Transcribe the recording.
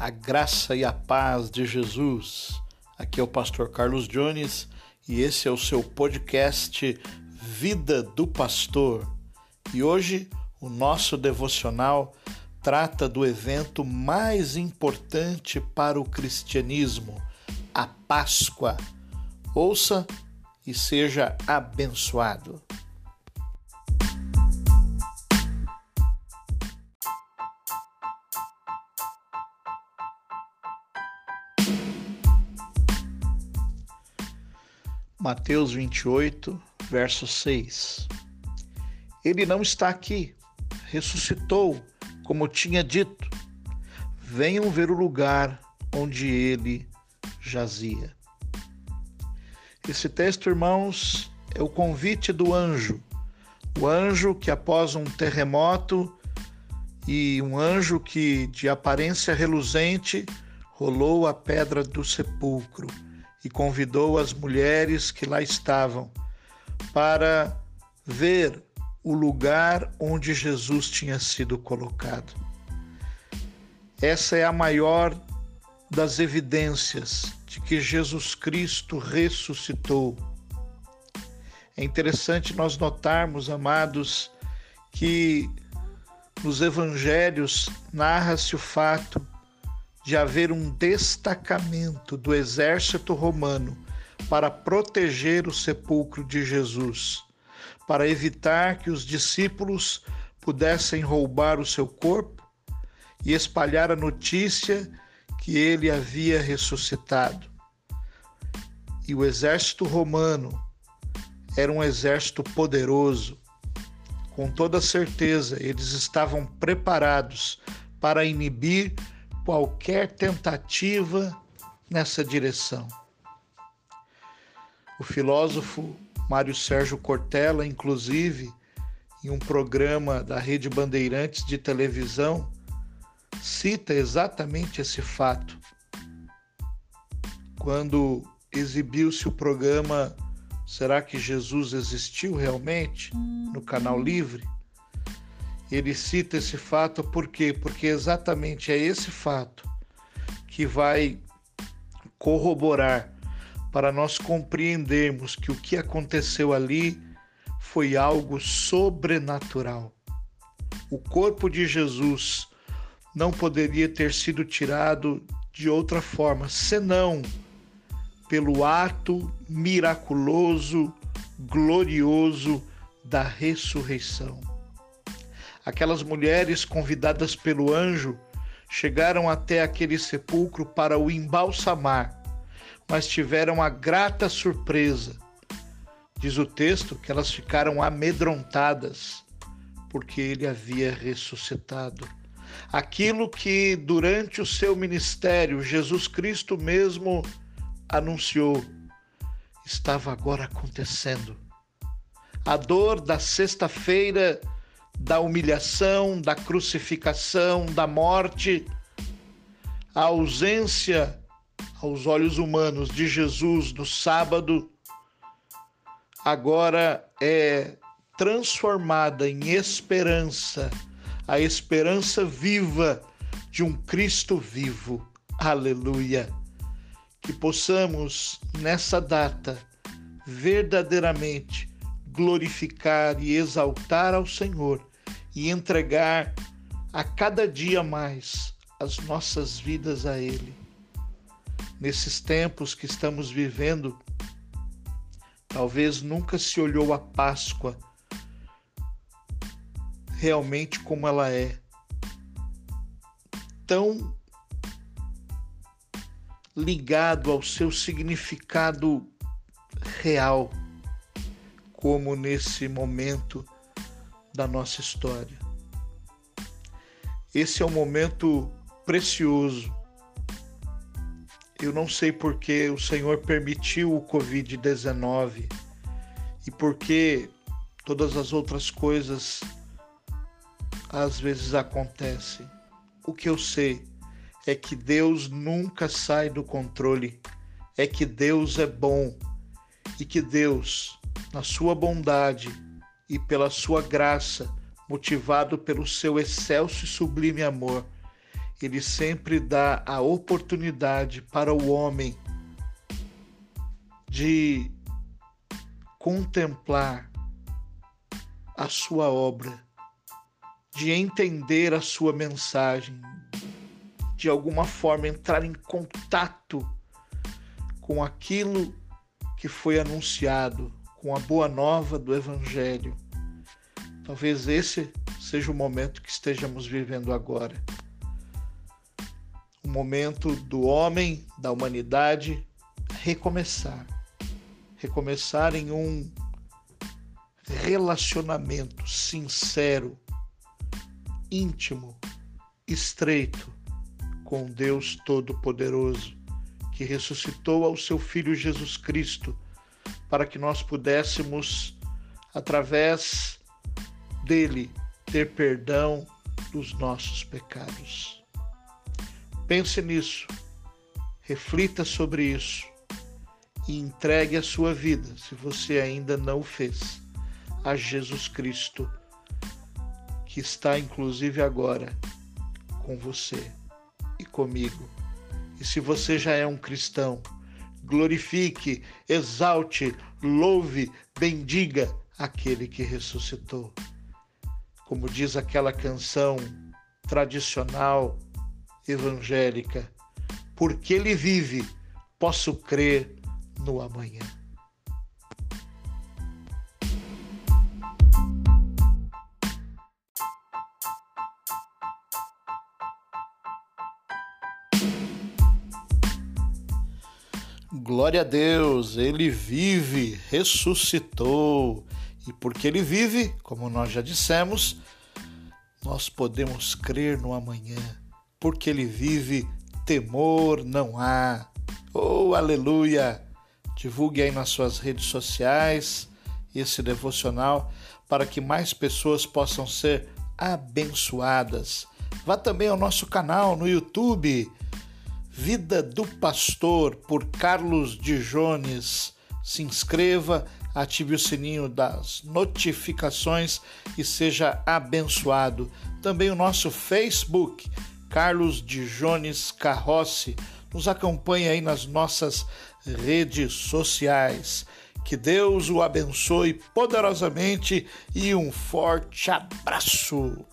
a graça e a paz de Jesus. Aqui é o pastor Carlos Jones e esse é o seu podcast Vida do Pastor. E hoje o nosso devocional trata do evento mais importante para o cristianismo, a Páscoa. Ouça e seja abençoado. Mateus 28, verso 6. Ele não está aqui, ressuscitou, como tinha dito. Venham ver o lugar onde ele jazia. Esse texto, irmãos, é o convite do anjo. O anjo que, após um terremoto, e um anjo que, de aparência reluzente, rolou a pedra do sepulcro e convidou as mulheres que lá estavam para ver o lugar onde Jesus tinha sido colocado. Essa é a maior das evidências de que Jesus Cristo ressuscitou. É interessante nós notarmos, amados, que nos evangelhos narra-se o fato de haver um destacamento do exército romano para proteger o sepulcro de Jesus, para evitar que os discípulos pudessem roubar o seu corpo e espalhar a notícia que ele havia ressuscitado. E o exército romano era um exército poderoso. Com toda certeza, eles estavam preparados para inibir qualquer tentativa nessa direção. O filósofo Mário Sérgio Cortella, inclusive, em um programa da Rede Bandeirantes de televisão, cita exatamente esse fato. Quando exibiu-se o programa Será que Jesus existiu realmente? no canal Livre, ele cita esse fato por quê? Porque exatamente é esse fato que vai corroborar para nós compreendermos que o que aconteceu ali foi algo sobrenatural. O corpo de Jesus não poderia ter sido tirado de outra forma, senão pelo ato miraculoso, glorioso da ressurreição. Aquelas mulheres convidadas pelo anjo chegaram até aquele sepulcro para o embalsamar, mas tiveram a grata surpresa. Diz o texto que elas ficaram amedrontadas, porque ele havia ressuscitado. Aquilo que durante o seu ministério Jesus Cristo mesmo anunciou estava agora acontecendo. A dor da sexta-feira da humilhação, da crucificação, da morte, a ausência aos olhos humanos de Jesus no sábado, agora é transformada em esperança, a esperança viva de um Cristo vivo. Aleluia! Que possamos, nessa data, verdadeiramente glorificar e exaltar ao Senhor e entregar a cada dia mais as nossas vidas a Ele. Nesses tempos que estamos vivendo, talvez nunca se olhou a Páscoa realmente como ela é. Tão ligado ao seu significado real, como nesse momento da nossa história. Esse é um momento precioso. Eu não sei porque o Senhor permitiu o Covid-19 e porque todas as outras coisas às vezes acontecem. O que eu sei é que Deus nunca sai do controle, é que Deus é bom e que Deus, na sua bondade, e pela sua graça, motivado pelo seu excelso e sublime amor, ele sempre dá a oportunidade para o homem de contemplar a sua obra, de entender a sua mensagem, de alguma forma entrar em contato com aquilo que foi anunciado, com a boa nova do Evangelho. Talvez esse seja o momento que estejamos vivendo agora. O momento do homem, da humanidade, recomeçar. Recomeçar em um relacionamento sincero, íntimo, estreito com Deus Todo-Poderoso, que ressuscitou ao seu Filho Jesus Cristo, para que nós pudéssemos, através dele, ter perdão dos nossos pecados. Pense nisso, reflita sobre isso e entregue a sua vida, se você ainda não o fez, a Jesus Cristo, que está inclusive agora com você e comigo. E se você já é um cristão, glorifique, exalte, louve, bendiga aquele que ressuscitou. Como diz aquela canção tradicional evangélica, porque ele vive, posso crer no amanhã. Glória a Deus, ele vive, ressuscitou. E porque ele vive, como nós já dissemos, nós podemos crer no amanhã. Porque ele vive, temor não há. Oh, aleluia! Divulgue aí nas suas redes sociais esse devocional para que mais pessoas possam ser abençoadas. Vá também ao nosso canal no YouTube Vida do Pastor, por Carlos de Jones. Se inscreva, ative o sininho das notificações e seja abençoado. Também o nosso Facebook, Carlos de Jones Carrossi. Nos acompanhe aí nas nossas redes sociais. Que Deus o abençoe poderosamente e um forte abraço.